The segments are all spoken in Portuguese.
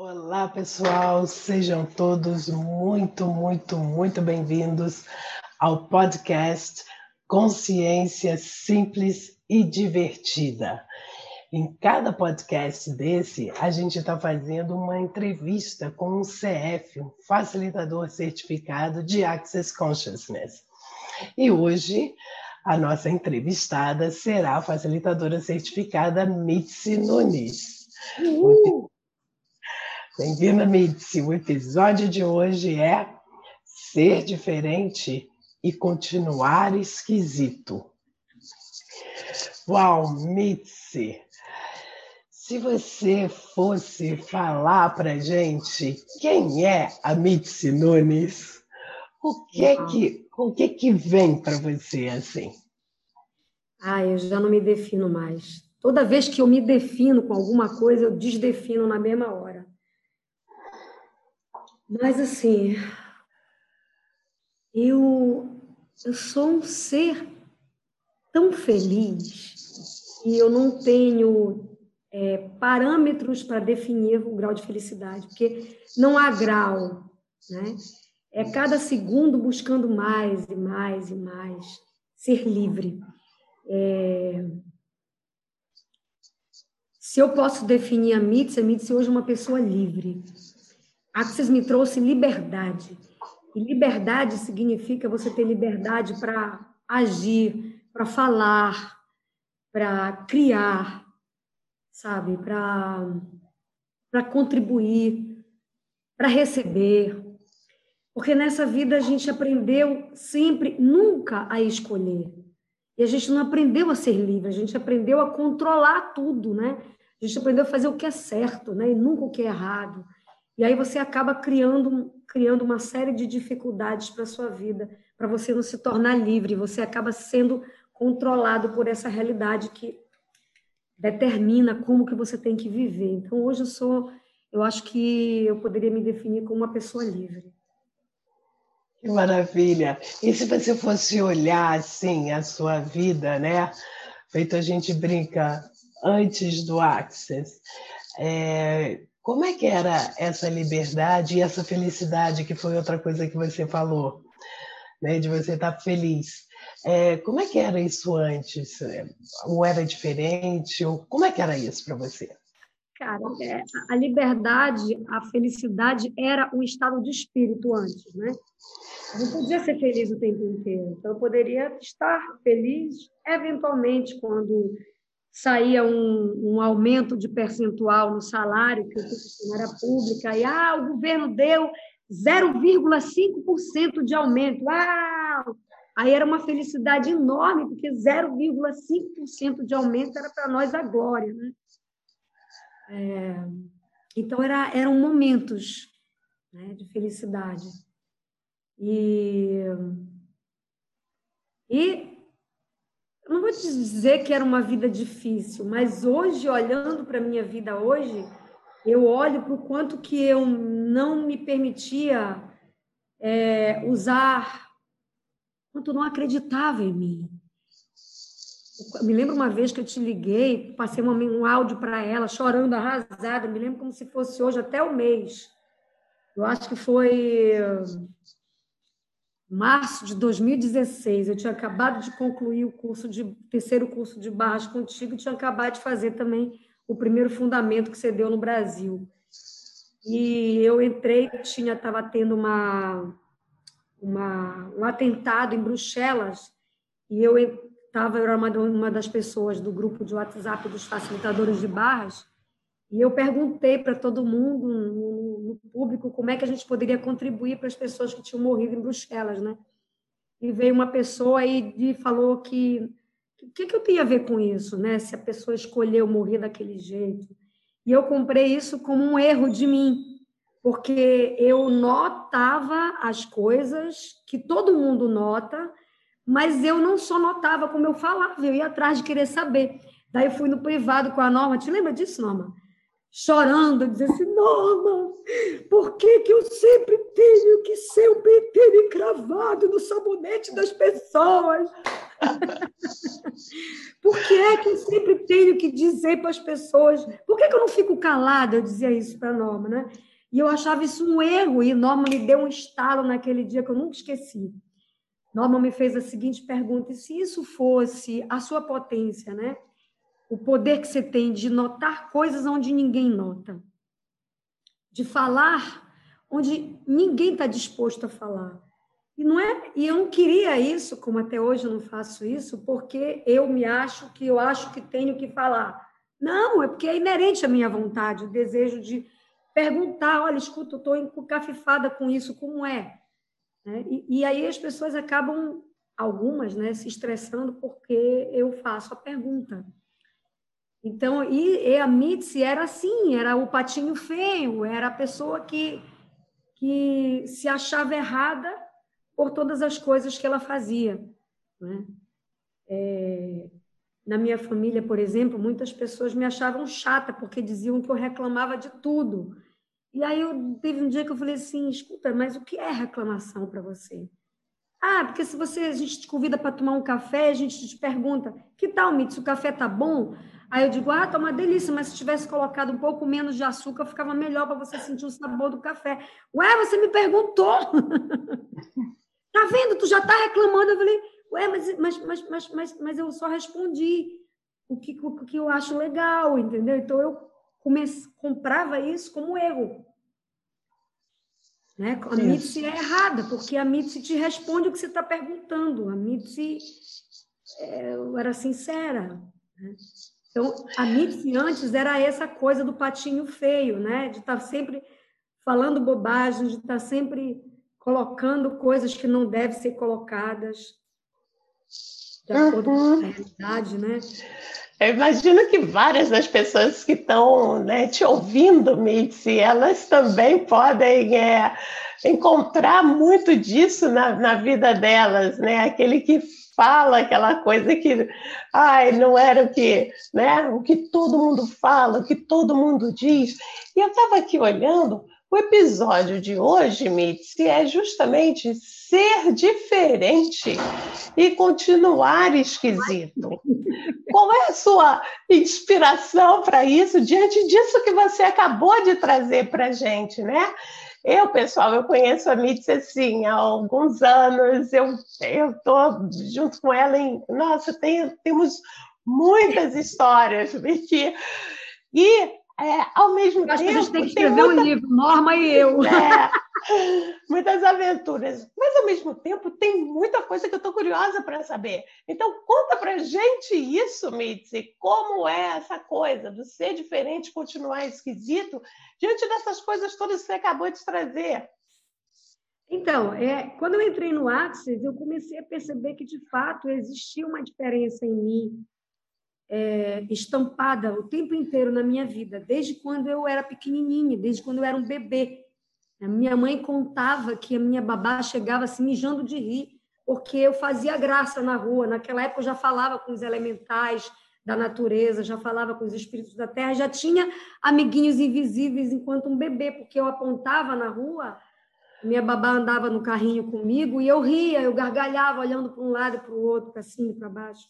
Olá, pessoal, sejam todos muito, muito, muito bem-vindos ao podcast Consciência Simples e Divertida. Em cada podcast desse, a gente está fazendo uma entrevista com um CF, um facilitador certificado de Access Consciousness. E hoje, a nossa entrevistada será a facilitadora certificada Mitzi Nunes. Uh! Bem-vinda, Mitzi. O episódio de hoje é Ser Diferente e Continuar Esquisito. Uau, Mitzi! Se você fosse falar para gente quem é a Mitzi Nunes, o que é que, o que, que vem para você assim? Ah, eu já não me defino mais. Toda vez que eu me defino com alguma coisa, eu desdefino na mesma hora. Mas assim, eu, eu sou um ser tão feliz e eu não tenho é, parâmetros para definir o grau de felicidade, porque não há grau, né? É cada segundo buscando mais e mais e mais, ser livre. É... Se eu posso definir a Mitzi, a Mitzi hoje é uma pessoa livre. Axis me trouxe liberdade. E liberdade significa você ter liberdade para agir, para falar, para criar, sabe? Para contribuir, para receber. Porque nessa vida a gente aprendeu sempre, nunca a escolher. E a gente não aprendeu a ser livre, a gente aprendeu a controlar tudo, né? A gente aprendeu a fazer o que é certo, né? E nunca o que é errado. E aí você acaba criando, criando uma série de dificuldades para a sua vida, para você não se tornar livre, você acaba sendo controlado por essa realidade que determina como que você tem que viver. Então hoje eu sou, eu acho que eu poderia me definir como uma pessoa livre. Que maravilha! E se você fosse olhar assim a sua vida, né? Feito a gente brinca antes do Access, é, como é que era essa liberdade e essa felicidade, que foi outra coisa que você falou, né? de você estar feliz? É, como é que era isso antes? Ou era diferente? Ou como é que era isso para você? Cara, é, a liberdade, a felicidade era um estado de espírito antes, né? Eu não podia ser feliz o tempo inteiro. Então, eu poderia estar feliz eventualmente quando saía um, um, aumento de percentual no salário que funcionária pública, e ah, o governo deu 0,5% de aumento. Uau! Aí era uma felicidade enorme, porque 0,5% de aumento era para nós a glória. Né? É, então, era, eram momentos né, de felicidade. E, e não vou te dizer que era uma vida difícil, mas hoje, olhando para a minha vida hoje, eu olho para o quanto que eu não me permitia é, usar, quanto não acreditava em mim. Eu me lembro uma vez que eu te liguei, passei um, um áudio para ela, chorando, arrasada, me lembro como se fosse hoje, até o mês. Eu acho que foi março de 2016. Eu tinha acabado de concluir o curso de terceiro curso de barras contigo, tinha acabado de fazer também o primeiro fundamento que você deu no Brasil. E eu entrei, tinha estava tendo uma, uma um atentado em Bruxelas e eu estava era uma, uma das pessoas do grupo de WhatsApp dos facilitadores de barras e eu perguntei para todo mundo no, público como é que a gente poderia contribuir para as pessoas que tinham morrido em Bruxelas, né? E veio uma pessoa e falou que o que, que eu tinha a ver com isso, né? Se a pessoa escolheu morrer daquele jeito. E eu comprei isso como um erro de mim, porque eu notava as coisas que todo mundo nota, mas eu não só notava como eu falava, eu ia atrás de querer saber. Daí fui no privado com a Norma, te lembra disso, Norma? Chorando, dizendo assim, Norma, por que, que eu sempre tenho que ser o pentelho cravado no sabonete das pessoas? Por que é que eu sempre tenho que dizer para as pessoas? Por que, que eu não fico calada? Eu dizia isso para Norma, né? E eu achava isso um erro, e Norma me deu um estalo naquele dia que eu nunca esqueci. Norma me fez a seguinte pergunta: e se isso fosse a sua potência, né? O poder que você tem de notar coisas onde ninguém nota, de falar onde ninguém está disposto a falar. E não é, e eu não queria isso, como até hoje eu não faço isso, porque eu me acho que eu acho que tenho que falar. Não, é porque é inerente à minha vontade, o desejo de perguntar, olha, escuta, eu estou encafifada com isso, como é? Né? E, e, aí as pessoas acabam, algumas, né, se estressando porque eu faço a pergunta. Então, e, e a Mitzi era assim, era o patinho feio, era a pessoa que, que se achava errada por todas as coisas que ela fazia. Né? É, na minha família, por exemplo, muitas pessoas me achavam chata porque diziam que eu reclamava de tudo. E aí eu teve um dia que eu falei assim, escuta, mas o que é reclamação para você? Ah, porque se você a gente te convida para tomar um café, a gente te pergunta, que tal, Mitz, o café tá bom? Aí eu digo, ah, tá uma delícia, mas se tivesse colocado um pouco menos de açúcar, ficava melhor para você sentir o sabor do café. Ué, você me perguntou. tá vendo? Tu já tá reclamando. Eu falei, ué, mas, mas, mas, mas, mas, mas eu só respondi o que, o que eu acho legal, entendeu? Então eu comece, comprava isso como erro. Né? A Mitzi é errada, porque a Mitzi te responde o que você está perguntando. A Mitzi é, era sincera. Né? Então, a Mitzi antes era essa coisa do patinho feio, né? de estar tá sempre falando bobagem, de estar tá sempre colocando coisas que não devem ser colocadas de acordo uhum. com a realidade, né? Eu imagino que várias das pessoas que estão né, te ouvindo, Mitzi, elas também podem é, encontrar muito disso na, na vida delas, né? Aquele que fala aquela coisa que ai, não era o que, né, o que todo mundo fala, o que todo mundo diz. E eu estava aqui olhando, o episódio de hoje, Mitzi, é justamente ser diferente e continuar esquisito. Qual é a sua inspiração para isso, diante disso que você acabou de trazer para a gente, né? Eu, pessoal, eu conheço a Mitzi assim há alguns anos, eu estou junto com ela em. Nossa, tem, temos muitas histórias, Vicky. E é, ao mesmo Acho tempo. Que a gente tem que escrever tem muita... um livro, Norma e eu. É, muitas aventuras. Mas, ao mesmo tempo, tem muita coisa que eu estou curiosa para saber. Então, conta para gente isso, Mitzi. Como é essa coisa do ser diferente, continuar esquisito, diante dessas coisas todas que você acabou de trazer? Então, é, quando eu entrei no Axis, eu comecei a perceber que, de fato, existia uma diferença em mim é, estampada o tempo inteiro na minha vida, desde quando eu era pequenininha, desde quando eu era um bebê. A minha mãe contava que a minha babá chegava assim mijando de rir, porque eu fazia graça na rua. Naquela época eu já falava com os elementais da natureza, já falava com os espíritos da terra, já tinha amiguinhos invisíveis enquanto um bebê, porque eu apontava na rua, minha babá andava no carrinho comigo e eu ria, eu gargalhava olhando para um lado e para o outro, para cima e para baixo.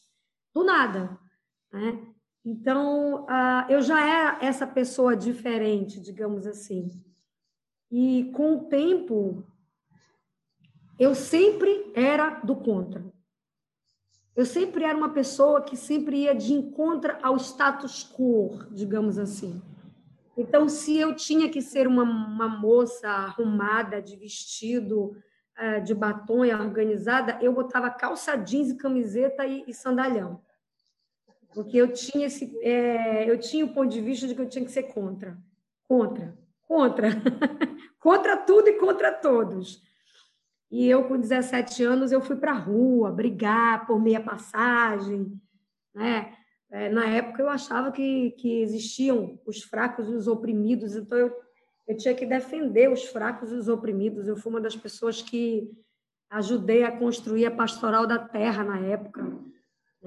Do nada. Né? Então, eu já era essa pessoa diferente, digamos assim. E com o tempo, eu sempre era do contra. Eu sempre era uma pessoa que sempre ia de encontro ao status quo, digamos assim. Então, se eu tinha que ser uma, uma moça arrumada, de vestido, uh, de batom e organizada, eu botava calça jeans e camiseta e, e sandalhão porque eu tinha esse, é, eu tinha o ponto de vista de que eu tinha que ser contra, contra, contra, contra tudo e contra todos. E eu com 17 anos eu fui para a rua brigar por meia passagem, né? É, na época eu achava que, que existiam os fracos e os oprimidos, então eu, eu tinha que defender os fracos e os oprimidos. Eu fui uma das pessoas que ajudei a construir a pastoral da terra na época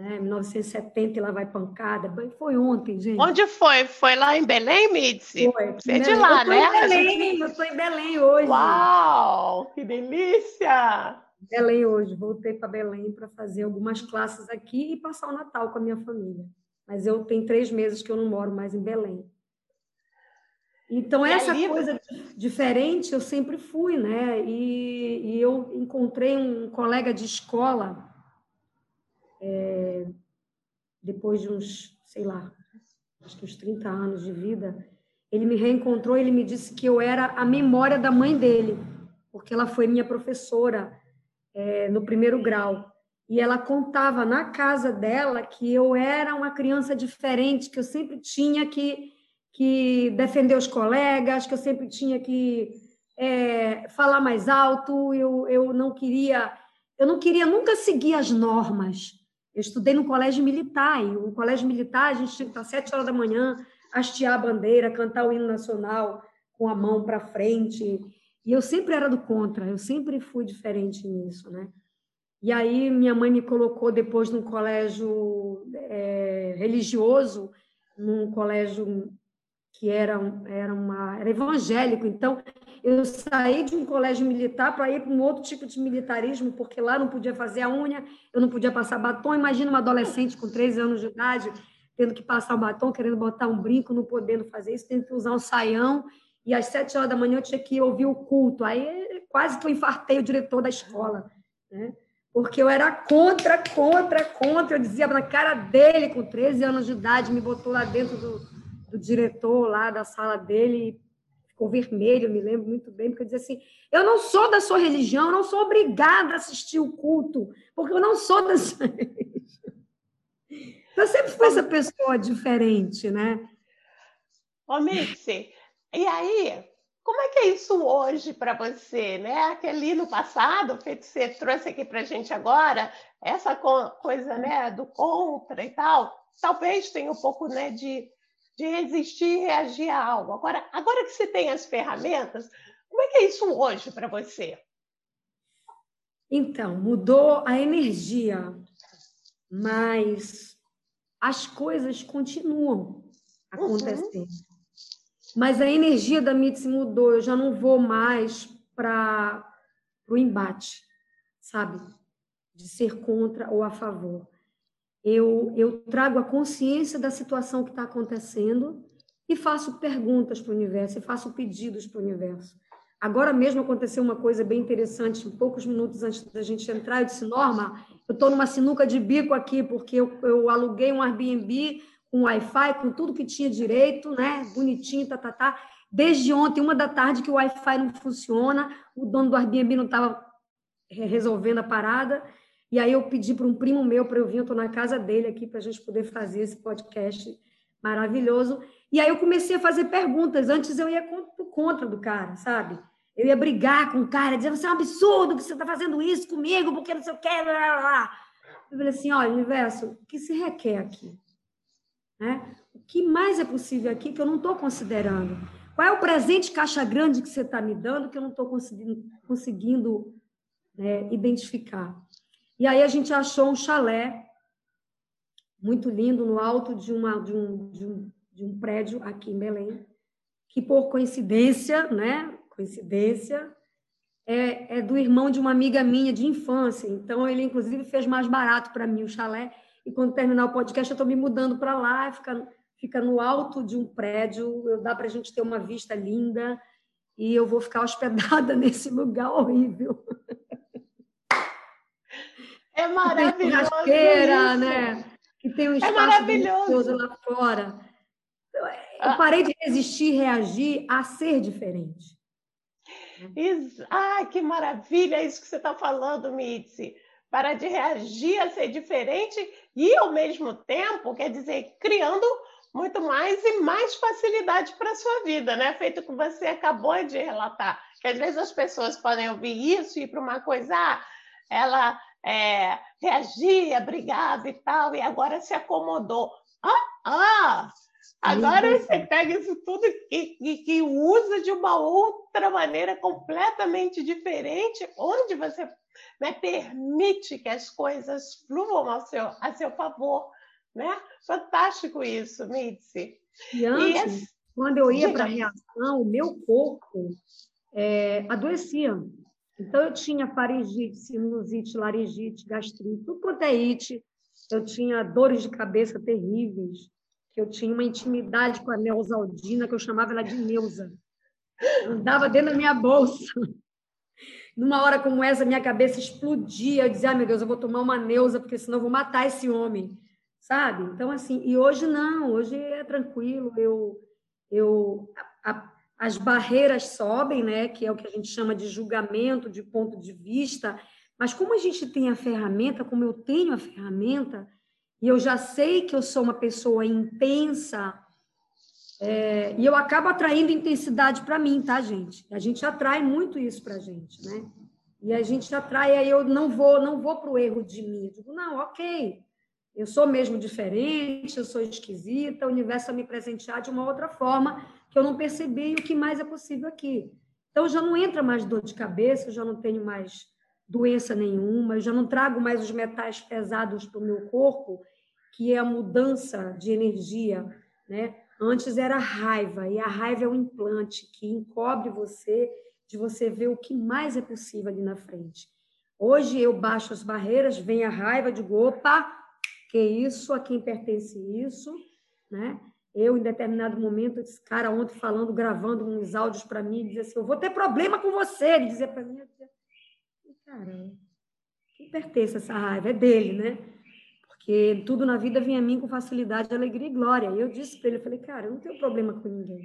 né? 1970 e lá vai pancada. Foi ontem, gente. Onde foi? Foi lá em Belém, Mitzi? Foi. Você é de lá, eu né? Em Belém, gente... Eu estou em Belém hoje. Uau, que delícia! Belém hoje. Voltei para Belém para fazer algumas classes aqui e passar o Natal com a minha família. Mas eu tenho três meses que eu não moro mais em Belém. Então, e essa coisa diferente eu sempre fui, né? E, e eu encontrei um colega de escola, é, depois de uns, sei lá, acho que uns 30 anos de vida, ele me reencontrou e ele me disse que eu era a memória da mãe dele, porque ela foi minha professora é, no primeiro grau. E ela contava na casa dela que eu era uma criança diferente, que eu sempre tinha que, que defender os colegas, que eu sempre tinha que é, falar mais alto, eu, eu não queria eu não queria nunca seguir as normas. Eu estudei no colégio militar, e no colégio militar a gente tinha que estar às sete horas da manhã, hastear a bandeira, cantar o hino nacional com a mão para frente. E eu sempre era do contra, eu sempre fui diferente nisso, né? E aí minha mãe me colocou depois num colégio é, religioso, num colégio que era, era, uma, era evangélico. Então, eu saí de um colégio militar para ir para um outro tipo de militarismo, porque lá não podia fazer a unha, eu não podia passar batom. Imagina uma adolescente com 13 anos de idade tendo que passar o batom, querendo botar um brinco, não podendo fazer isso, tendo que usar um saião. E às sete horas da manhã eu tinha que ouvir o culto. Aí quase que eu infartei o diretor da escola, né? Porque eu era contra, contra, contra. Eu dizia na cara dele, com 13 anos de idade, me botou lá dentro do, do diretor, lá da sala dele, ficou vermelho, me lembro muito bem, porque eu dizia assim: eu não sou da sua religião, eu não sou obrigada a assistir o culto, porque eu não sou da sua religião. Eu sempre fui essa pessoa diferente, né? Ô, Mitzi, e aí, como é que é isso hoje para você, né? Aquele no passado, feito você trouxe aqui para gente agora, essa coisa, né, do contra e tal, talvez tenha um pouco, né, de, de resistir e reagir a algo. Agora, agora que você tem as ferramentas, como é que é isso hoje para você? Então, mudou a energia, mas as coisas continuam acontecendo. Uhum. Mas a energia da MITS mudou, eu já não vou mais para o embate, sabe? De ser contra ou a favor. Eu, eu trago a consciência da situação que está acontecendo e faço perguntas para o universo, e faço pedidos para o universo. Agora mesmo aconteceu uma coisa bem interessante, poucos minutos antes da gente entrar, eu disse, Norma, eu estou numa sinuca de bico aqui, porque eu, eu aluguei um Airbnb com Wi-Fi, com tudo que tinha direito, né? Bonitinho, tá, tá, tá. Desde ontem, uma da tarde, que o Wi-Fi não funciona, o dono do Airbnb não estava resolvendo a parada. E aí eu pedi para um primo meu para eu vir, eu estou na casa dele aqui para a gente poder fazer esse podcast maravilhoso. E aí eu comecei a fazer perguntas. Antes eu ia contra do cara, sabe? Eu ia brigar com o cara, dizer, você é um absurdo que você está fazendo isso comigo, porque não sei o que, blá, blá, blá. Eu falei assim, olha, universo, o que se requer aqui? Né? O que mais é possível aqui que eu não estou considerando? Qual é o presente caixa grande que você está me dando que eu não estou conseguindo, conseguindo né, identificar? E aí a gente achou um chalé muito lindo no alto de, uma, de, um, de, um, de um prédio aqui em Belém, que por coincidência, né, coincidência, é, é, do irmão de uma amiga minha de infância. Então, ele, inclusive, fez mais barato para mim o chalé. E quando terminar o podcast, eu estou me mudando para lá, fica, fica no alto de um prédio, dá para a gente ter uma vista linda. E eu vou ficar hospedada nesse lugar horrível. É maravilhoso. Que tem né? Que tem um é espaço é maravilhoso lá fora. Eu ah. parei de resistir, reagir a ser diferente. Isso. Ai, que maravilha isso que você está falando, Mitzi. Para de reagir a ser diferente e, ao mesmo tempo, quer dizer, criando muito mais e mais facilidade para a sua vida, né? Feito que você acabou de relatar. Que às vezes as pessoas podem ouvir isso e ir para uma coisa, ah, ela é, reagia, brigava e tal, e agora se acomodou. Ah, ah Agora você pega isso tudo e, e, que usa de uma outra maneira completamente diferente, onde você né, permite que as coisas fluam ao seu, a seu favor. Né? Fantástico isso, Mitzi. E antes, e quando eu ia para a reação, o meu corpo é, adoecia. Então, eu tinha faringite, sinusite, laringite, gastrite, tudo quanto é it. Eu tinha dores de cabeça terríveis, eu tinha uma intimidade com a Neusaldina, que eu chamava ela de Neuza. Andava dentro da minha bolsa. Numa hora como essa, minha cabeça explodia. Eu dizia, ah, meu Deus, eu vou tomar uma Neuza, porque senão eu vou matar esse homem. Sabe? Então, assim, e hoje não, hoje é tranquilo. Eu, eu, a, as barreiras sobem, né? Que é o que a gente chama de julgamento, de ponto de vista. Mas como a gente tem a ferramenta, como eu tenho a ferramenta, e eu já sei que eu sou uma pessoa intensa, é, e eu acabo atraindo intensidade para mim, tá, gente? A gente atrai muito isso para a gente, né? E a gente atrai, aí eu não vou, não vou para o erro de mim. Eu digo, não, ok, eu sou mesmo diferente, eu sou esquisita, o universo vai me presentear de uma outra forma que eu não percebi o que mais é possível aqui. Então já não entra mais dor de cabeça, eu já não tenho mais doença nenhuma, eu já não trago mais os metais pesados para o meu corpo, que é a mudança de energia, né? Antes era raiva, e a raiva é um implante que encobre você de você ver o que mais é possível ali na frente. Hoje eu baixo as barreiras, vem a raiva, digo, opa, que isso, a quem pertence isso, né? Eu, em determinado momento, esse cara ontem falando, gravando uns áudios para mim, dizia assim, eu vou ter problema com você. Ele dizia para mim, caramba, quem pertence essa raiva? É dele, né? porque tudo na vida vem a mim com facilidade, alegria e glória. E eu disse para ele, eu falei, cara, eu não tenho problema com ninguém.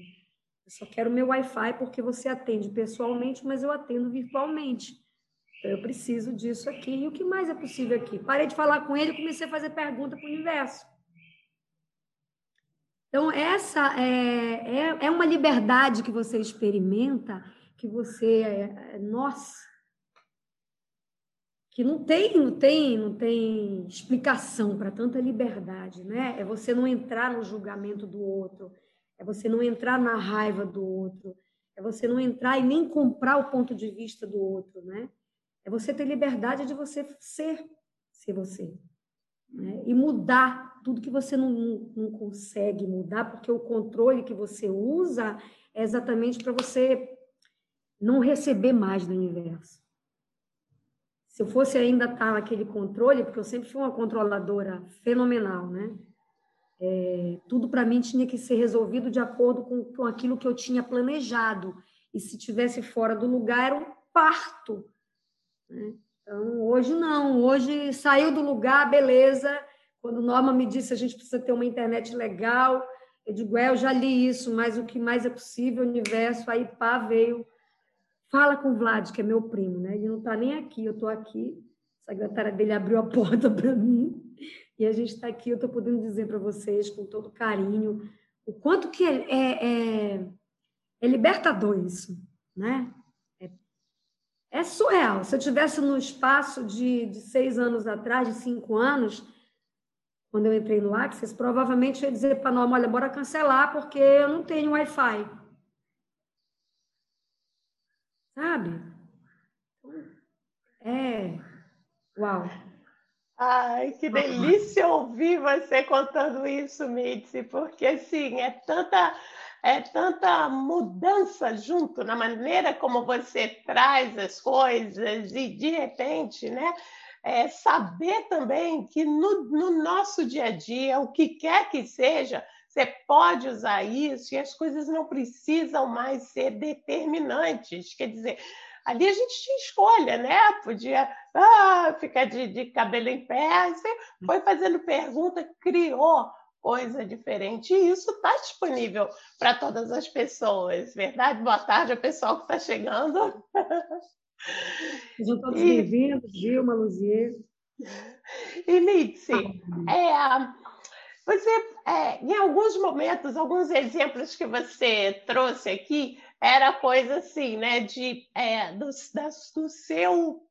Eu só quero meu Wi-Fi porque você atende pessoalmente, mas eu atendo virtualmente. Então, eu preciso disso aqui. E o que mais é possível aqui? Parei de falar com ele e comecei a fazer pergunta para o universo. Então, essa é, é, é, uma liberdade que você experimenta, que você. É, nossa, que não tem, não tem, não tem explicação para tanta liberdade, né? É você não entrar no julgamento do outro, é você não entrar na raiva do outro, é você não entrar e nem comprar o ponto de vista do outro, né? É você ter liberdade de você ser, ser você, né? E mudar tudo que você não, não, consegue mudar, porque o controle que você usa é exatamente para você não receber mais do universo se eu fosse ainda estar naquele controle, porque eu sempre fui uma controladora fenomenal, né? É, tudo para mim tinha que ser resolvido de acordo com, com aquilo que eu tinha planejado. E se tivesse fora do lugar, era um parto. Né? Então, hoje não. Hoje saiu do lugar, beleza. Quando Norma me disse a gente precisa ter uma internet legal, eu digo, é, eu já li isso, mas o que mais é possível, universo, aí pá, veio Fala com o Vlad, que é meu primo, né? Ele não está nem aqui, eu estou aqui. A secretária dele abriu a porta para mim e a gente está aqui. Eu estou podendo dizer para vocês com todo carinho o quanto que é, é, é, é libertador isso, né? É, é, surreal. Se eu tivesse no espaço de, de seis anos atrás, de cinco anos, quando eu entrei no Access, provavelmente eu ia dizer para a Norma, olha, bora cancelar porque eu não tenho Wi-Fi. Sabe? É. Uau! Ai, que delícia ouvir você contando isso, Mitzi, porque assim, é tanta é tanta mudança junto na maneira como você traz as coisas e de repente, né, é saber também que no, no nosso dia a dia, o que quer que seja, você pode usar isso e as coisas não precisam mais ser determinantes. Quer dizer, ali a gente tinha escolha, né? Podia ah, ficar de, de cabelo em pé, você foi fazendo pergunta, criou coisa diferente. E isso está disponível para todas as pessoas, verdade? Boa tarde ao pessoal que está chegando. Sejam todos e... bem-vindos, Dilma, Luzier. E Mitzi, é, você, é, em alguns momentos, alguns exemplos que você trouxe aqui, era coisa assim, né, de, é, do, da, do, seu,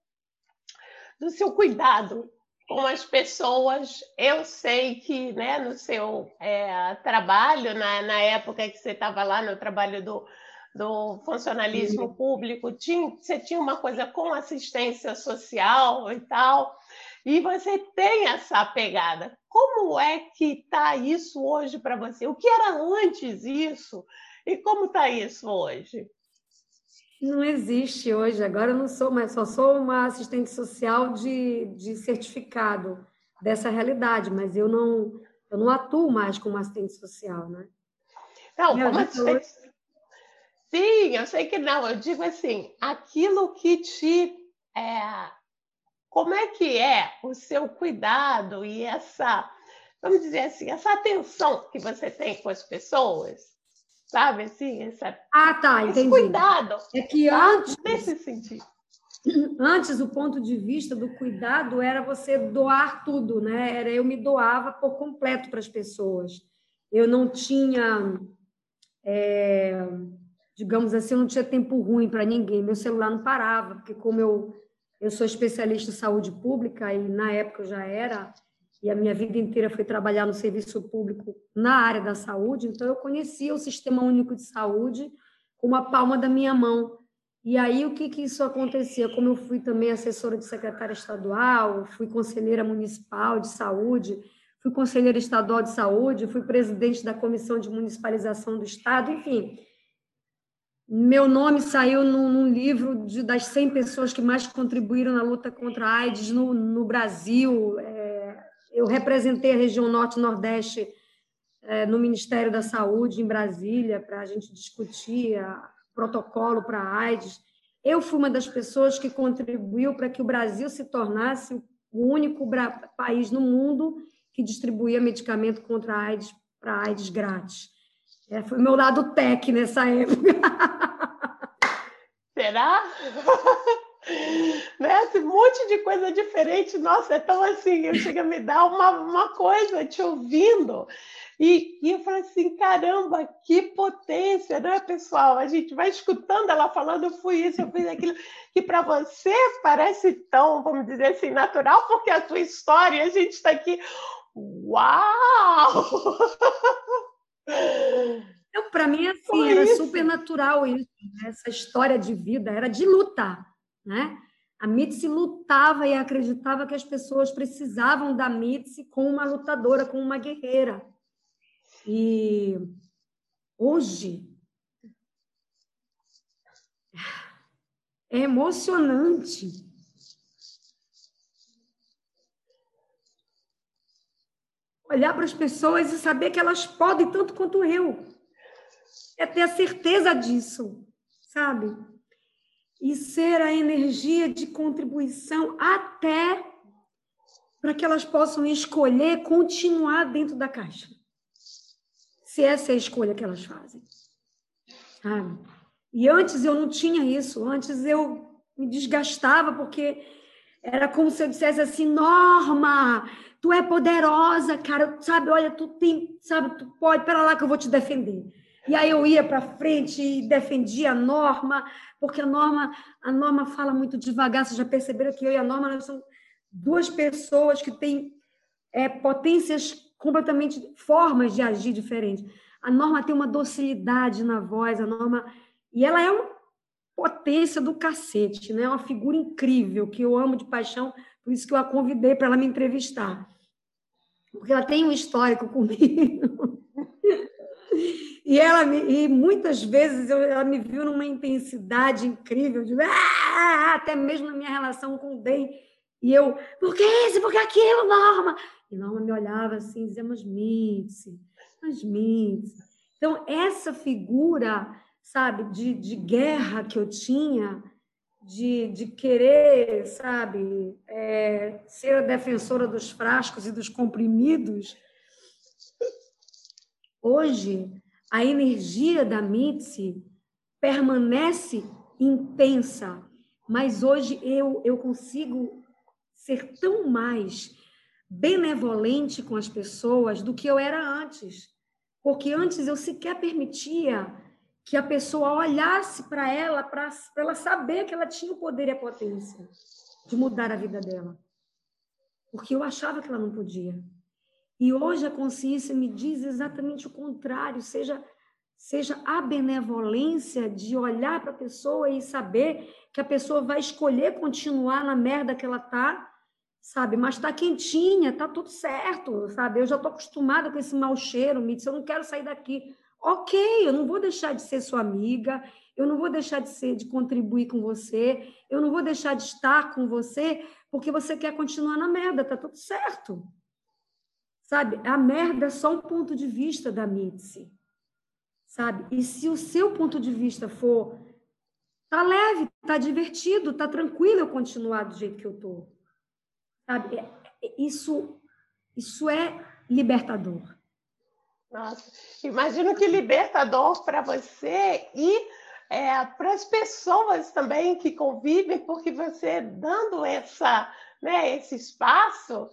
do seu cuidado com as pessoas. Eu sei que né, no seu é, trabalho, na, na época que você estava lá no trabalho do, do funcionalismo público, tinha, você tinha uma coisa com assistência social e tal, e você tem essa pegada. Como é que está isso hoje para você? O que era antes isso e como está isso hoje? Não existe hoje. Agora eu não sou mais, só sou uma assistente social de, de certificado dessa realidade, mas eu não, eu não atuo mais como assistente social, né? Não, como assistente. Sim, eu sei que não. Eu digo assim, aquilo que te. É... Como é que é o seu cuidado e essa, vamos dizer assim, essa atenção que você tem com as pessoas? Sabe assim? Essa, ah, tá, entendi. cuidado. É que antes. Nesse sentido. Antes, o ponto de vista do cuidado era você doar tudo, né? Era eu me doava por completo para as pessoas. Eu não tinha. É digamos assim, eu não tinha tempo ruim para ninguém. Meu celular não parava, porque como eu, eu sou especialista em saúde pública e na época eu já era, e a minha vida inteira foi trabalhar no serviço público na área da saúde, então eu conhecia o Sistema Único de Saúde com uma palma da minha mão. E aí o que, que isso acontecia? Como eu fui também assessora de secretária estadual, fui conselheira municipal de saúde, fui conselheira estadual de saúde, fui presidente da comissão de municipalização do estado, enfim, meu nome saiu num, num livro de, das 100 pessoas que mais contribuíram na luta contra a AIDS no, no Brasil. É, eu representei a região Norte e Nordeste é, no Ministério da Saúde, em Brasília, para a gente discutir o protocolo para a AIDS. Eu fui uma das pessoas que contribuiu para que o Brasil se tornasse o único país no mundo que distribuía medicamento contra a AIDS para a AIDS grátis. É, foi meu lado tech nessa época. Será? né? Esse monte de coisa diferente, nossa, é tão assim, eu chego a me dar uma, uma coisa te ouvindo. E, e eu falei assim, caramba, que potência, né, pessoal? A gente vai escutando ela falando, eu fui isso, eu fiz aquilo, que para você parece tão, vamos dizer assim, natural, porque a tua história, a gente está aqui, uau! Então, para mim, assim, era isso? super natural isso, né? essa história de vida, era de lutar, né? A Mitzi lutava e acreditava que as pessoas precisavam da Mitzi como uma lutadora, como uma guerreira. E hoje é emocionante olhar para as pessoas e saber que elas podem tanto quanto eu. É ter a certeza disso, sabe? E ser a energia de contribuição até para que elas possam escolher continuar dentro da caixa. Se essa é a escolha que elas fazem. Sabe? E antes eu não tinha isso, antes eu me desgastava porque era como se eu dissesse assim, Norma, tu é poderosa, cara, sabe? Olha, tu tem, sabe? Tu pode, pera lá que eu vou te defender. E aí eu ia para frente e defendia a Norma, porque a Norma, a Norma fala muito devagar. Vocês já perceberam que eu e a Norma nós somos duas pessoas que têm é, potências completamente formas de agir diferentes. A Norma tem uma docilidade na voz, a Norma e ela é uma potência do cacete, né? É uma figura incrível que eu amo de paixão, por isso que eu a convidei para ela me entrevistar porque ela tem um histórico comigo. e ela e muitas vezes eu, ela me viu numa intensidade incrível, de, ah! até mesmo na minha relação com o Day. E eu, por que isso? Por que aquilo, Norma? E Norma me olhava assim e dizia, mas Mitzi, mas Mitzi. Então, essa figura, sabe, de, de guerra que eu tinha, de, de querer, sabe, é, ser a defensora dos frascos e dos comprimidos, hoje a energia da Mitzi permanece intensa, mas hoje eu, eu consigo ser tão mais benevolente com as pessoas do que eu era antes. Porque antes eu sequer permitia que a pessoa olhasse para ela, para ela saber que ela tinha o poder e a potência de mudar a vida dela. Porque eu achava que ela não podia. E hoje a consciência me diz exatamente o contrário, seja seja a benevolência de olhar para a pessoa e saber que a pessoa vai escolher continuar na merda que ela tá, sabe? Mas tá quentinha, tá tudo certo, sabe? Eu já tô acostumada com esse mau cheiro, disse, eu não quero sair daqui. Ok, eu não vou deixar de ser sua amiga, eu não vou deixar de ser, de contribuir com você, eu não vou deixar de estar com você porque você quer continuar na merda, tá tudo certo. Sabe? A merda é só um ponto de vista da Mitzi. Sabe? E se o seu ponto de vista for tá leve, tá divertido, tá tranquilo eu continuar do jeito que eu tô. Sabe? É, é, isso isso é libertador. Nossa, imagino que libertador para você e é, para as pessoas também que convivem, porque você dando essa, né, esse espaço,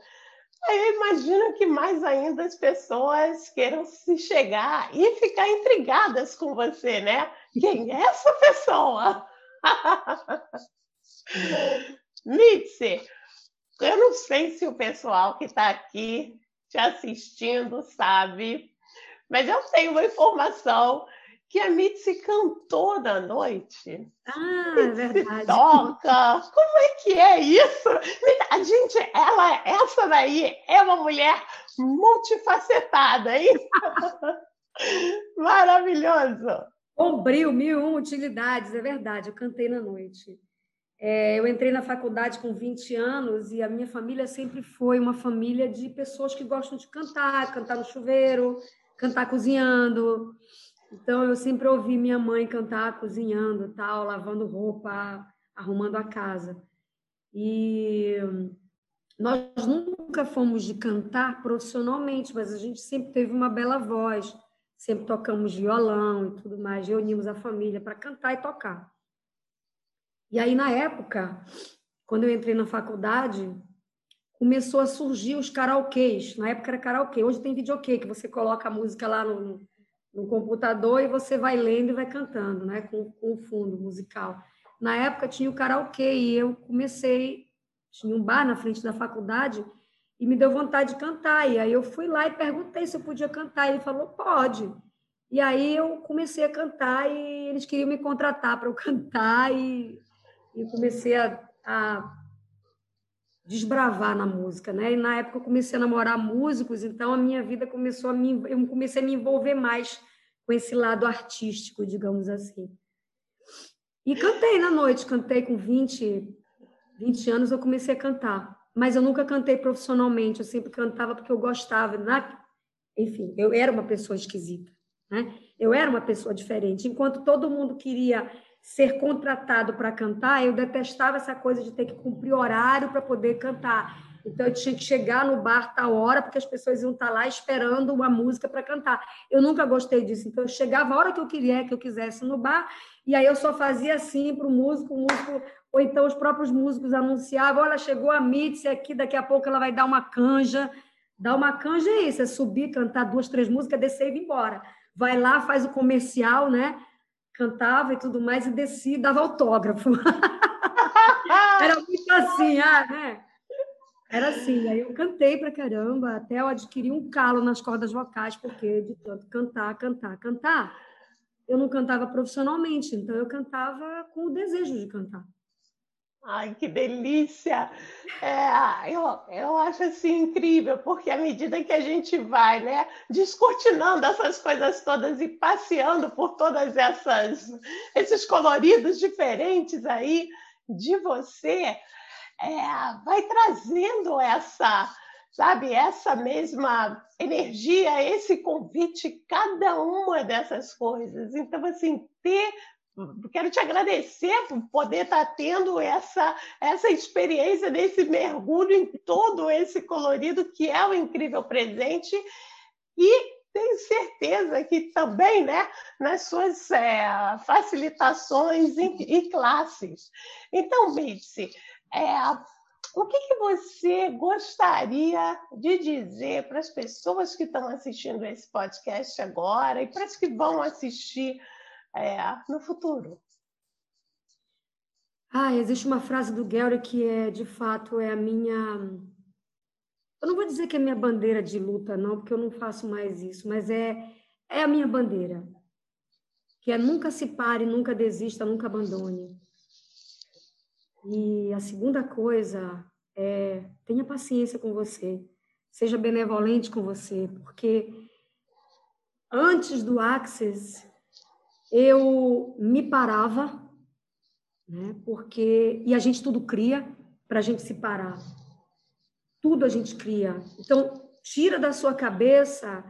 eu imagino que mais ainda as pessoas queiram se chegar e ficar intrigadas com você, né? Quem é essa pessoa? Mitzi, eu não sei se o pessoal que está aqui te assistindo sabe, mas eu tenho uma informação que a Mitzi cantou na noite. Ah, é verdade. Toca. Como é que é isso? A gente, ela, essa daí é uma mulher multifacetada, hein? Maravilhoso. Bombril, mil e uma utilidades, é verdade. Eu cantei na noite. É, eu entrei na faculdade com 20 anos e a minha família sempre foi uma família de pessoas que gostam de cantar, cantar no chuveiro, cantar cozinhando. Então eu sempre ouvi minha mãe cantar cozinhando, tal, lavando roupa, arrumando a casa. E nós nunca fomos de cantar profissionalmente, mas a gente sempre teve uma bela voz, sempre tocamos violão e tudo mais, reunimos a família para cantar e tocar. E aí na época, quando eu entrei na faculdade, começou a surgir os karaokês. Na época era karaokê, hoje tem videokê, que você coloca a música lá no, no computador e você vai lendo e vai cantando, né? Com, com o fundo musical. Na época tinha o karaokê e eu comecei, tinha um bar na frente da faculdade e me deu vontade de cantar. E aí eu fui lá e perguntei se eu podia cantar. E ele falou, pode. E aí eu comecei a cantar e eles queriam me contratar para eu cantar e, e comecei a, a desbravar na música, né? E na época eu comecei a namorar músicos, então a minha vida começou a me eu comecei a me envolver mais com esse lado artístico, digamos assim. E cantei na noite, cantei com 20, 20 anos eu comecei a cantar, mas eu nunca cantei profissionalmente, eu sempre cantava porque eu gostava, na... enfim, eu era uma pessoa esquisita, né? Eu era uma pessoa diferente, enquanto todo mundo queria ser contratado para cantar, eu detestava essa coisa de ter que cumprir horário para poder cantar. Então, eu tinha que chegar no bar tal hora, porque as pessoas iam estar tá lá esperando uma música para cantar. Eu nunca gostei disso. Então, eu chegava a hora que eu queria, que eu quisesse no bar, e aí eu só fazia assim para o músico, o músico, ou então os próprios músicos anunciavam: olha, chegou a Mitzi aqui, daqui a pouco ela vai dar uma canja. Dar uma canja é isso, é subir, cantar duas, três músicas, descer e ir embora. Vai lá, faz o comercial, né? Cantava e tudo mais, e descia e dava autógrafo. Era muito assim, ah, né? Era assim, aí eu cantei pra caramba, até eu adquiri um calo nas cordas vocais, porque de tanto cantar, cantar, cantar, eu não cantava profissionalmente, então eu cantava com o desejo de cantar. Ai, que delícia! É, eu, eu acho assim incrível, porque à medida que a gente vai né, descortinando essas coisas todas e passeando por todas essas esses coloridos diferentes aí de você, é, vai trazendo essa, sabe, essa mesma energia, esse convite, cada uma dessas coisas. Então, assim, ter quero te agradecer por poder estar tendo essa, essa experiência desse mergulho em todo esse colorido que é o incrível presente e tenho certeza que também né, nas suas é, facilitações e, e, classes. Então, Mitzi, é, o que, que você gostaria de dizer para as pessoas que estão assistindo esse podcast agora e para as que vão assistir é, no futuro. Ah, existe uma frase do Gary que é, de fato, é a minha. Eu não vou dizer que é minha bandeira de luta, não, porque eu não faço mais isso, mas é, é a minha bandeira. Que é nunca se pare, nunca desista, nunca abandone. E a segunda coisa é tenha paciência com você, seja benevolente com você, porque antes do Access, eu me parava, né? Porque e a gente tudo cria para a gente se parar. Tudo a gente cria. Então, tira da sua cabeça,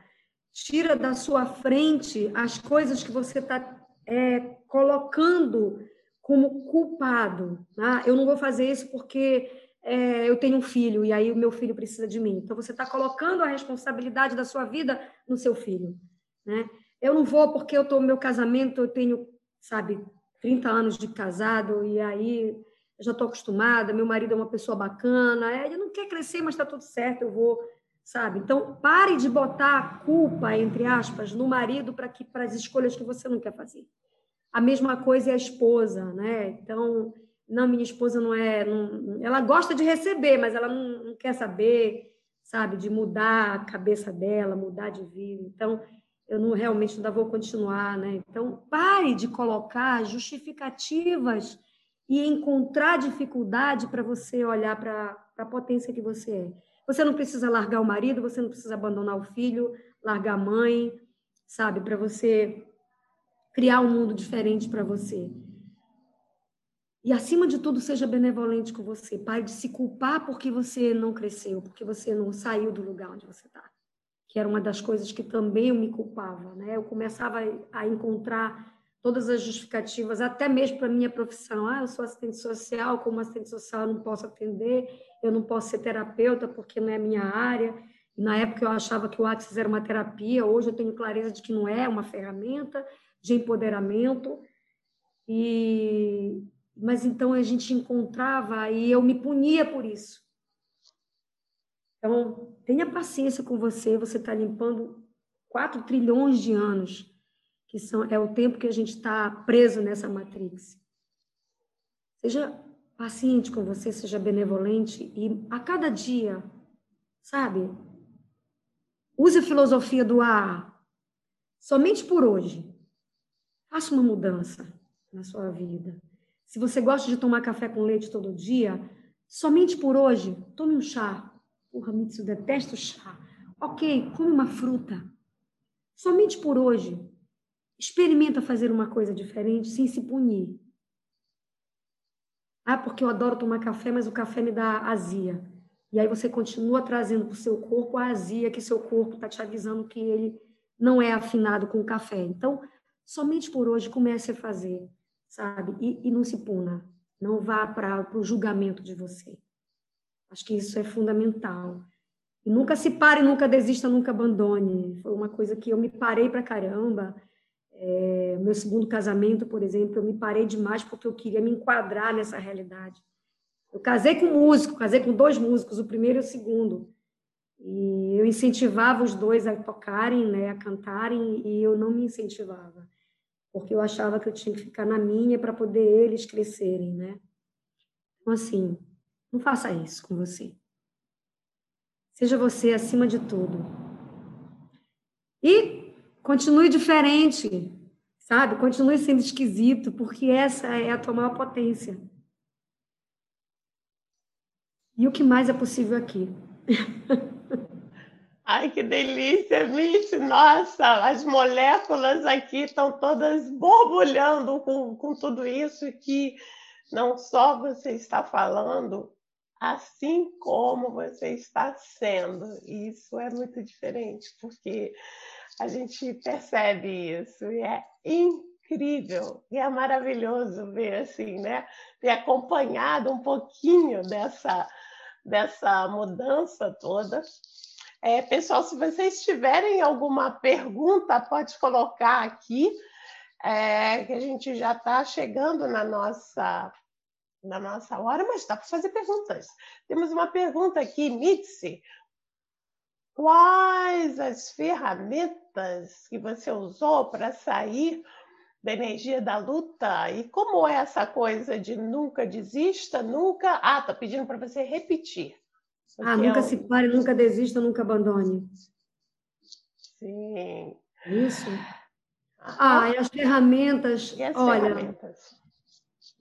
tira da sua frente as coisas que você está é, colocando como culpado. Né? Eu não vou fazer isso porque é, eu tenho um filho e aí o meu filho precisa de mim. Então, você está colocando a responsabilidade da sua vida no seu filho. Né? Eu não vou porque eu no meu casamento, eu tenho, sabe, 30 anos de casado e aí eu já estou acostumada, meu marido é uma pessoa bacana, é, ele não quer crescer, mas está tudo certo, eu vou, sabe? Então, pare de botar a culpa, entre aspas, no marido para que para as escolhas que você não quer fazer. A mesma coisa é a esposa, né? Então, não, minha esposa não é. Não, ela gosta de receber, mas ela não, não, quer saber, sabe, de mudar a cabeça dela, mudar de vida. Então, eu não realmente ainda vou continuar, né? Então, pare de colocar justificativas e encontrar dificuldade para você olhar para a potência que você é. Você não precisa largar o marido, você não precisa abandonar o filho, largar a mãe, sabe, para você criar um mundo diferente para você. E, acima de tudo, seja benevolente com você. Pare de se culpar porque você não cresceu, porque você não saiu do lugar onde você está. Que era uma das coisas que também eu me culpava. Né? Eu começava a encontrar todas as justificativas, até mesmo para minha profissão. Ah, eu sou assistente social, como assistente social eu não posso atender, eu não posso ser terapeuta porque não é minha área. Na época eu achava que o Axis era uma terapia, hoje eu tenho clareza de que não é, é uma ferramenta de empoderamento. E mas então a gente encontrava e eu me punia por isso. Então, tenha paciência com você, você está limpando 4 trilhões de anos, que são, é o tempo que a gente está preso nessa matrix. Seja paciente com você, seja benevolente e a cada dia, sabe? Use a filosofia do ar. Somente por hoje. Faça uma mudança na sua vida. Se você gosta de tomar café com leite todo dia, somente por hoje, tome um chá. Porra, Mitsu, detesto chá. Ok, come uma fruta. Somente por hoje. Experimenta fazer uma coisa diferente sem se punir. Ah, porque eu adoro tomar café, mas o café me dá azia. E aí você continua trazendo para o seu corpo a azia que seu corpo está te avisando que ele não é afinado com o café. Então, somente por hoje comece a fazer sabe? E, e não se puna, não vá para o julgamento de você. Acho que isso é fundamental. E nunca se pare, nunca desista, nunca abandone. Foi uma coisa que eu me parei para caramba. É, meu segundo casamento, por exemplo, eu me parei demais porque eu queria me enquadrar nessa realidade. Eu casei com um músico, casei com dois músicos, o primeiro e o segundo. E eu incentivava os dois a tocarem, né, a cantarem, e eu não me incentivava porque eu achava que eu tinha que ficar na minha para poder eles crescerem, né? Então, assim, não faça isso com você. Seja você acima de tudo. E continue diferente, sabe? Continue sendo esquisito, porque essa é a tua maior potência. E o que mais é possível aqui? Ai, que delícia, Mitch! Nossa, as moléculas aqui estão todas borbulhando com, com tudo isso que não só você está falando, assim como você está sendo. Isso é muito diferente, porque a gente percebe isso e é incrível e é maravilhoso ver assim, né? Ter acompanhado um pouquinho dessa, dessa mudança toda. É, pessoal, se vocês tiverem alguma pergunta, pode colocar aqui, é, que a gente já está chegando na nossa, na nossa hora, mas dá para fazer perguntas. Temos uma pergunta aqui, Mitzi. Quais as ferramentas que você usou para sair da energia da luta? E como é essa coisa de nunca desista, nunca. Ah, estou pedindo para você repetir. Ah, nunca é se pare, nunca desista, nunca abandone. Sim. Isso. Ah, e as ferramentas. E as olha, ferramentas?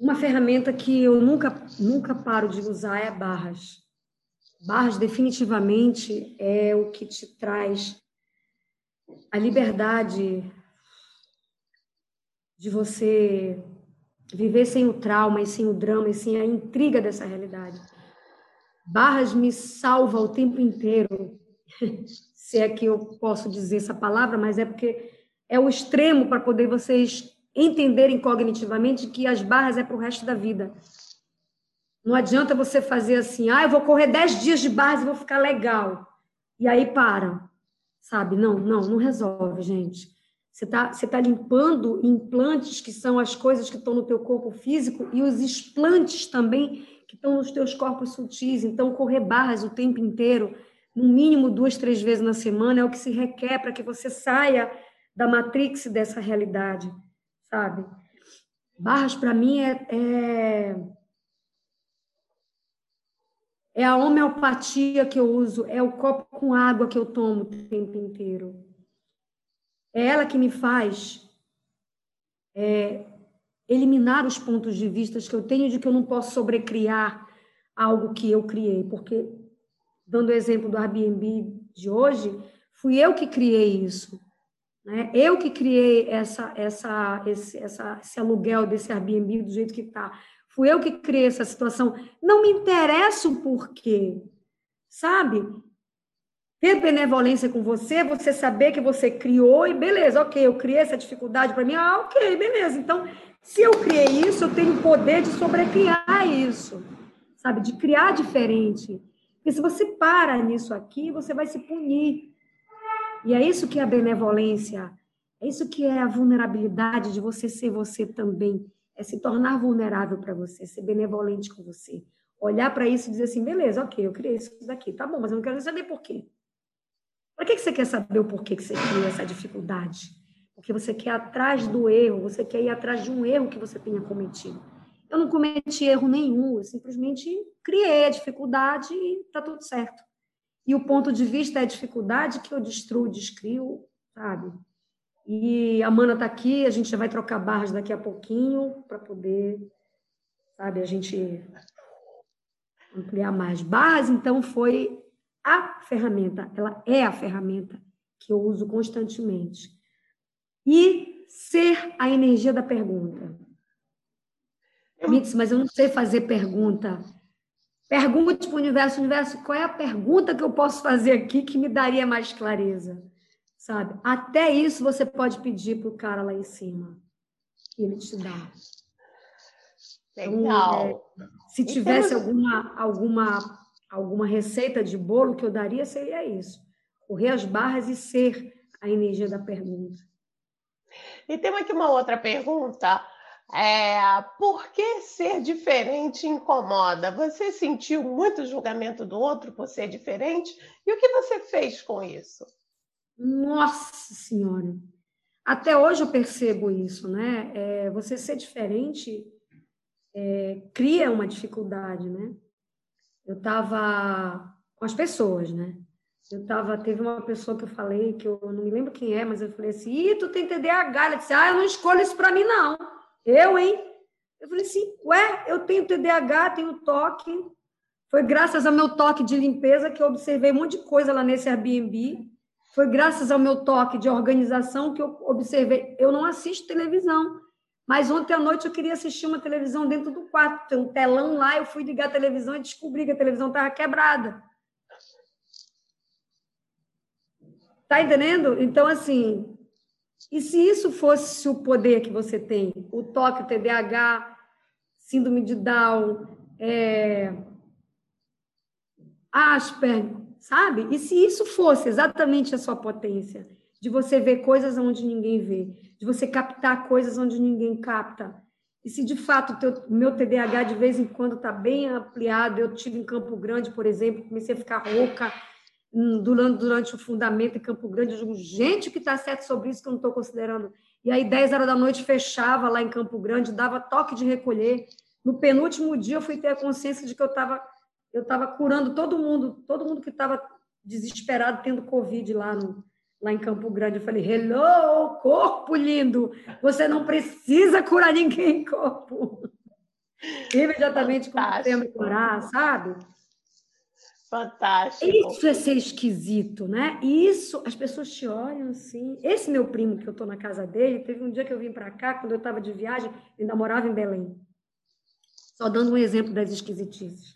Uma ferramenta que eu nunca, nunca paro de usar é barras. Barras definitivamente é o que te traz a liberdade de você viver sem o trauma e sem o drama e sem a intriga dessa realidade. Barras me salva o tempo inteiro, se é que eu posso dizer essa palavra, mas é porque é o extremo para poder vocês entenderem cognitivamente que as barras é para o resto da vida. Não adianta você fazer assim, ah, eu vou correr 10 dias de barras e vou ficar legal. E aí para, sabe? Não, não, não resolve, gente. Você está você tá limpando implantes, que são as coisas que estão no teu corpo físico, e os explantes também, que estão nos teus corpos sutis. Então, correr barras o tempo inteiro, no mínimo duas, três vezes na semana, é o que se requer para que você saia da matrix dessa realidade, sabe? Barras, para mim, é, é é a homeopatia que eu uso, é o copo com água que eu tomo o tempo inteiro. É ela que me faz é, eliminar os pontos de vista que eu tenho de que eu não posso sobrecriar algo que eu criei. Porque, dando o exemplo do Airbnb de hoje, fui eu que criei isso. Né? Eu que criei essa, essa, esse, essa, esse aluguel desse Airbnb do jeito que está. Fui eu que criei essa situação. Não me interessa o porquê, sabe? Ter benevolência com você, você saber que você criou e beleza, ok, eu criei essa dificuldade para mim, ah, ok, beleza. Então, se eu criei isso, eu tenho o poder de sobrecriar isso, sabe? De criar diferente. Porque se você para nisso aqui, você vai se punir. E é isso que é a benevolência, é isso que é a vulnerabilidade de você ser você também é se tornar vulnerável para você, ser benevolente com você. Olhar para isso e dizer assim, beleza, ok, eu criei isso daqui, tá bom, mas eu não quero saber por quê. Para que você quer saber o porquê que você criou essa dificuldade? Porque você quer ir atrás do erro, você quer ir atrás de um erro que você tenha cometido. Eu não cometi erro nenhum, eu simplesmente criei a dificuldade e está tudo certo. E o ponto de vista é a dificuldade que eu destruo, descrio, sabe? E a Mana está aqui, a gente já vai trocar barras daqui a pouquinho para poder, sabe, a gente ampliar mais. Barras, então, foi a ferramenta, ela é a ferramenta que eu uso constantemente. E ser a energia da pergunta. Mix, mas eu não sei fazer pergunta. Pergunte para o universo, universo, qual é a pergunta que eu posso fazer aqui que me daria mais clareza? sabe? Até isso você pode pedir para o cara lá em cima, que ele te dá. Legal. Então, é, se tivesse temos... alguma, alguma, alguma receita de bolo que eu daria, seria isso. Correr as barras e ser a energia da pergunta. E temos aqui uma outra pergunta. É, por que ser diferente incomoda? Você sentiu muito julgamento do outro por ser diferente? E o que você fez com isso? Nossa Senhora! Até hoje eu percebo isso, né? É, você ser diferente é, cria uma dificuldade, né? Eu estava com as pessoas, né? Eu tava, teve uma pessoa que eu falei, que eu não me lembro quem é, mas eu falei assim, Ih, tu tem TDAH. Ela disse, ah, eu não escolho isso para mim, não. Eu, hein? Eu falei assim, ué, eu tenho TDAH, tenho toque. Foi graças ao meu toque de limpeza que eu observei um monte de coisa lá nesse Airbnb. Foi graças ao meu toque de organização que eu observei. Eu não assisto televisão, mas ontem à noite eu queria assistir uma televisão dentro do quarto. Tem um telão lá, eu fui ligar a televisão e descobri que a televisão estava quebrada. Tá entendendo? Então, assim, e se isso fosse o poder que você tem? O toque, o TDAH, síndrome de Down, é... Asperger, sabe? E se isso fosse exatamente a sua potência, de você ver coisas onde ninguém vê, de você captar coisas onde ninguém capta, e se de fato o meu TDAH de vez em quando está bem ampliado, eu tive em Campo Grande, por exemplo, comecei a ficar rouca durante, durante o fundamento em Campo Grande, eu digo, gente, o que está certo sobre isso que eu não estou considerando? E aí, 10 horas da noite, fechava lá em Campo Grande, dava toque de recolher. No penúltimo dia, eu fui ter a consciência de que eu estava eu estava curando todo mundo, todo mundo que estava desesperado tendo Covid lá, no, lá em Campo Grande. Eu falei, hello, corpo lindo, você não precisa curar ninguém, corpo. Imediatamente comecei a me curar, sabe? Fantástico. Isso é ser esquisito, né? Isso, as pessoas te olham assim. Esse meu primo, que eu estou na casa dele, teve um dia que eu vim para cá, quando eu estava de viagem, ainda morava em Belém. Só dando um exemplo das esquisitices.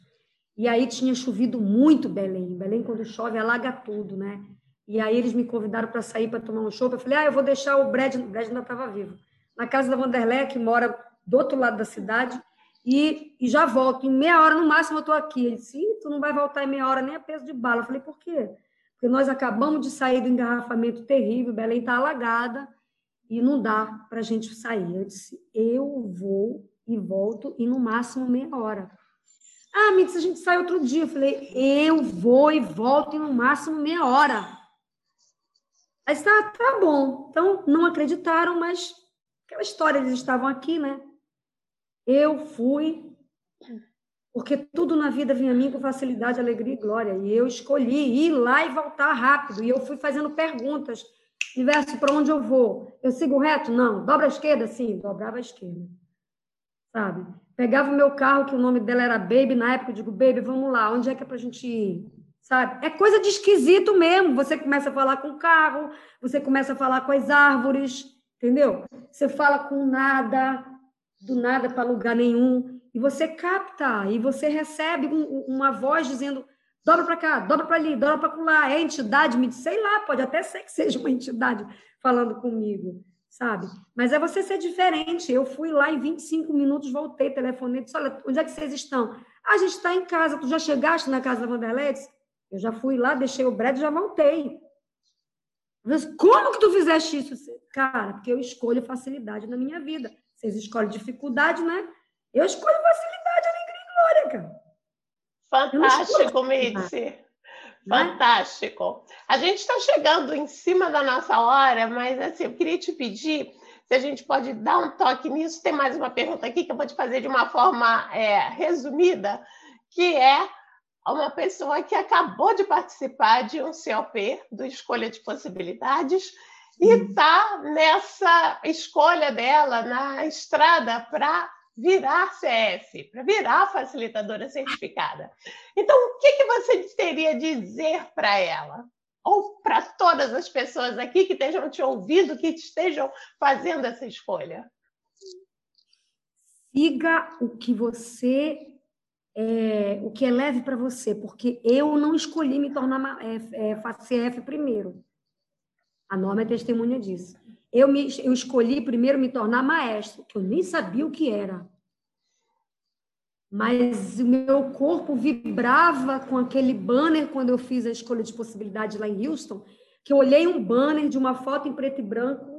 E aí tinha chovido muito Belém. Belém, quando chove, alaga tudo, né? E aí eles me convidaram para sair para tomar um show. Eu falei, ah, eu vou deixar o Brad, o Brad ainda estava vivo, na casa da Vanderlei, que mora do outro lado da cidade e, e já volto. Em meia hora, no máximo, eu estou aqui. Ele disse, tu não vai voltar em meia hora nem a peso de bala. Eu falei, por quê? Porque nós acabamos de sair do engarrafamento terrível, Belém está alagada e não dá para a gente sair. Eu disse, eu vou e volto e no máximo meia hora. Ah, me disse, a gente sai outro dia. Eu falei, eu vou e volto e no máximo meia hora. Aí está, tá bom. Então, não acreditaram, mas aquela história, eles estavam aqui, né? Eu fui, porque tudo na vida vinha a mim com facilidade, alegria e glória. E eu escolhi ir lá e voltar rápido. E eu fui fazendo perguntas. Universo, para onde eu vou? Eu sigo reto? Não. Dobra a esquerda? Sim, dobrava a esquerda. Sabe? Pegava o meu carro, que o nome dela era Baby, na época eu digo, Baby, vamos lá, onde é que é para a gente ir? Sabe? É coisa de esquisito mesmo. Você começa a falar com o carro, você começa a falar com as árvores, entendeu? Você fala com nada, do nada para lugar nenhum, e você capta, e você recebe um, uma voz dizendo: dobra para cá, dobra para ali, dobra para lá, é entidade, me sei lá, pode até ser que seja uma entidade falando comigo, sabe? Mas é você ser diferente. Eu fui lá em 25 minutos, voltei, telefonei, disse: olha, onde é que vocês estão? Ah, a gente está em casa, tu já chegaste na casa da Vanderlei? Eu já fui lá, deixei o bread e já voltei. Como que tu fizeste isso? Cara, porque eu escolho facilidade na minha vida. Vocês escolhem dificuldade, né? Eu escolho facilidade, alegria e glória, cara. Fantástico, Mitzi. Né? Fantástico. A gente está chegando em cima da nossa hora, mas assim, eu queria te pedir se a gente pode dar um toque nisso. Tem mais uma pergunta aqui que eu vou te fazer de uma forma é, resumida, que é uma pessoa que acabou de participar de um COP, do Escolha de Possibilidades, e está hum. nessa escolha dela na estrada para virar CF, para virar facilitadora certificada. Então, o que, que você teria a dizer para ela? Ou para todas as pessoas aqui que estejam te ouvindo, que estejam fazendo essa escolha? Siga o que você é, o que é leve para você, porque eu não escolhi me tornar é, é, CF primeiro. A norma é testemunha disso. Eu, me, eu escolhi primeiro me tornar maestro, que eu nem sabia o que era. Mas o meu corpo vibrava com aquele banner quando eu fiz a escolha de possibilidade lá em Houston, que eu olhei um banner de uma foto em preto e branco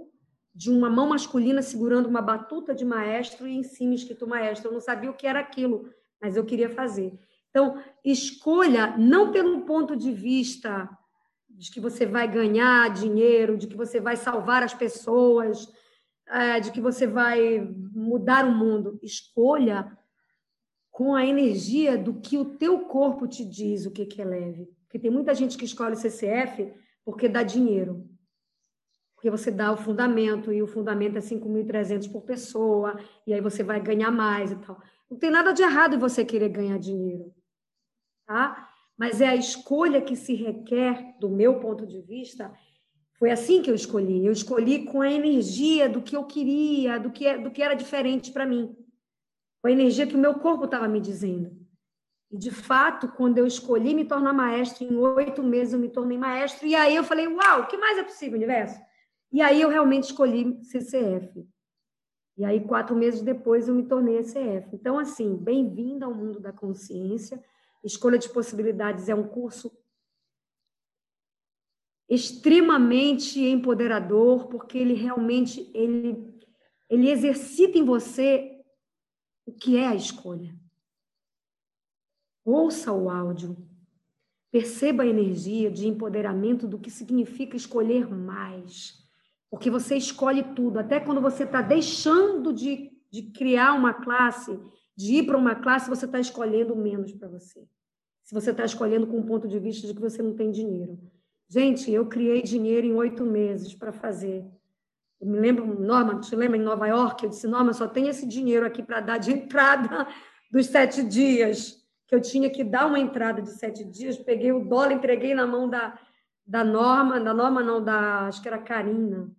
de uma mão masculina segurando uma batuta de maestro e em cima escrito maestro. Eu não sabia o que era aquilo, mas eu queria fazer. Então, escolha não pelo ponto de vista de que você vai ganhar dinheiro, de que você vai salvar as pessoas, é, de que você vai mudar o mundo. Escolha com a energia do que o teu corpo te diz o que, que é leve. Porque tem muita gente que escolhe CCF porque dá dinheiro. Porque você dá o fundamento, e o fundamento é 5.300 por pessoa, e aí você vai ganhar mais e tal. Não tem nada de errado em você querer ganhar dinheiro. Tá? Mas é a escolha que se requer, do meu ponto de vista, foi assim que eu escolhi. Eu escolhi com a energia do que eu queria, do que, é, do que era diferente para mim. Com a energia que o meu corpo estava me dizendo. E, de fato, quando eu escolhi me tornar maestro, em oito meses eu me tornei maestro. E aí eu falei, uau, o que mais é possível, universo? E aí eu realmente escolhi CCF. E aí, quatro meses depois, eu me tornei ECF. Então, assim, bem-vinda ao mundo da consciência. Escolha de Possibilidades é um curso extremamente empoderador, porque ele realmente ele, ele exercita em você o que é a escolha. Ouça o áudio, perceba a energia de empoderamento do que significa escolher mais. Porque você escolhe tudo, até quando você está deixando de, de criar uma classe, de ir para uma classe, você está escolhendo menos para você se você está escolhendo com o ponto de vista de que você não tem dinheiro. Gente, eu criei dinheiro em oito meses para fazer. Eu me lembro, Norma, te lembra em Nova York? Eu disse, Norma, só tem esse dinheiro aqui para dar de entrada dos sete dias. que eu tinha que dar uma entrada de sete dias, peguei o dólar, entreguei na mão da, da Norma, da Norma não, da, acho que era Karina,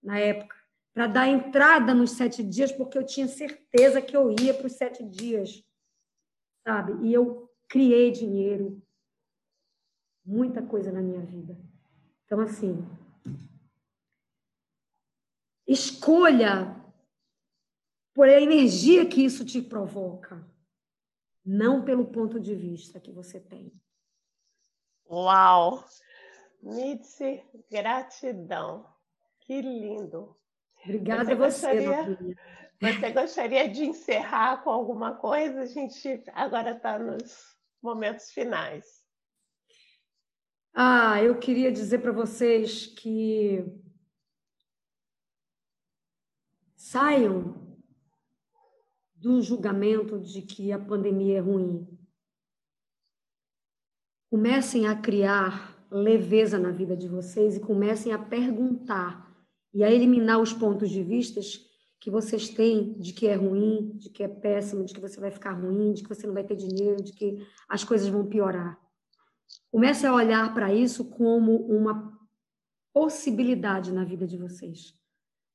na época, para dar entrada nos sete dias, porque eu tinha certeza que eu ia para os sete dias, sabe? E eu criei dinheiro, muita coisa na minha vida. Então, assim, escolha por a energia que isso te provoca, não pelo ponto de vista que você tem. Uau! Mitzi, gratidão. Que lindo. Obrigada você a você, gostaria, Você gostaria de encerrar com alguma coisa? A gente agora está nos momentos finais. Ah, eu queria dizer para vocês que saiam do julgamento de que a pandemia é ruim. Comecem a criar leveza na vida de vocês e comecem a perguntar e a eliminar os pontos de vistas que vocês têm de que é ruim, de que é péssimo, de que você vai ficar ruim, de que você não vai ter dinheiro, de que as coisas vão piorar. Comece a olhar para isso como uma possibilidade na vida de vocês,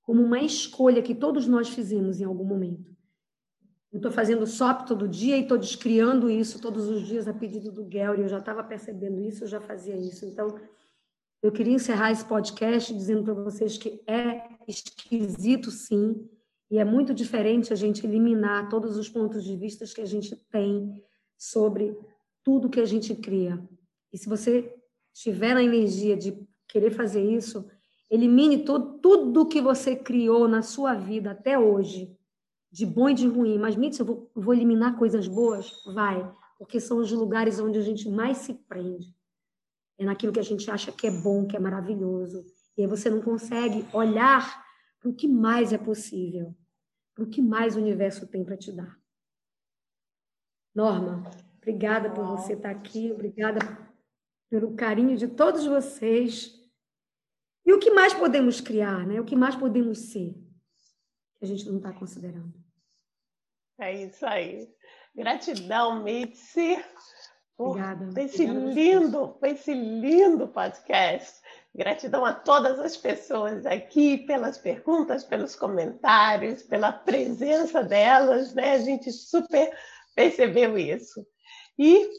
como uma escolha que todos nós fizemos em algum momento. Eu estou fazendo SOP todo dia e estou descriando isso todos os dias a pedido do Gary. Eu já estava percebendo isso, eu já fazia isso. Então, eu queria encerrar esse podcast dizendo para vocês que é esquisito, sim, e é muito diferente a gente eliminar todos os pontos de vista que a gente tem sobre tudo que a gente cria. E se você tiver na energia de querer fazer isso, elimine todo, tudo que você criou na sua vida até hoje de bom e de ruim. Mas, Mitz, eu vou, vou eliminar coisas boas? Vai, porque são os lugares onde a gente mais se prende. É naquilo que a gente acha que é bom, que é maravilhoso. E aí você não consegue olhar para o que mais é possível, para o que mais o universo tem para te dar. Norma, obrigada por você estar aqui, obrigada pelo carinho de todos vocês. E o que mais podemos criar, né? O que mais podemos ser, que a gente não está considerando. É isso aí. Gratidão, Mitzi, por Obrigada. esse Obrigada lindo, por esse lindo podcast. Gratidão a todas as pessoas aqui pelas perguntas, pelos comentários, pela presença delas, né? A gente super percebeu isso. E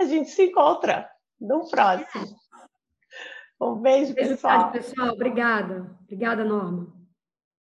a gente se encontra no próximo. Um beijo, beijo pessoal. pessoal. Obrigada. Obrigada, Norma.